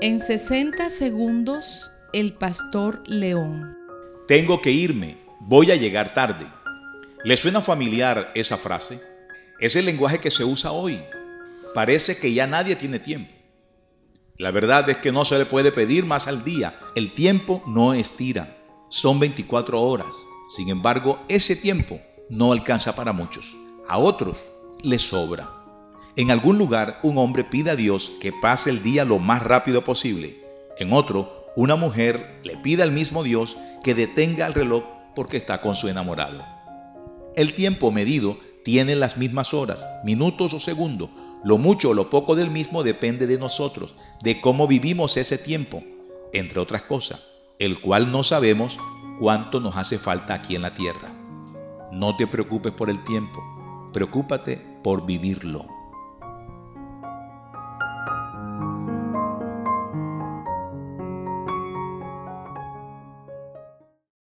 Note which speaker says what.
Speaker 1: En 60 segundos, el pastor León.
Speaker 2: Tengo que irme, voy a llegar tarde. ¿Le suena familiar esa frase? Es el lenguaje que se usa hoy. Parece que ya nadie tiene tiempo. La verdad es que no se le puede pedir más al día. El tiempo no estira. Son 24 horas. Sin embargo, ese tiempo no alcanza para muchos. A otros les sobra. En algún lugar un hombre pide a Dios que pase el día lo más rápido posible. En otro, una mujer le pide al mismo Dios que detenga el reloj porque está con su enamorado. El tiempo medido tiene las mismas horas, minutos o segundos. Lo mucho o lo poco del mismo depende de nosotros, de cómo vivimos ese tiempo, entre otras cosas, el cual no sabemos cuánto nos hace falta aquí en la tierra. No te preocupes por el tiempo, preocúpate por vivirlo.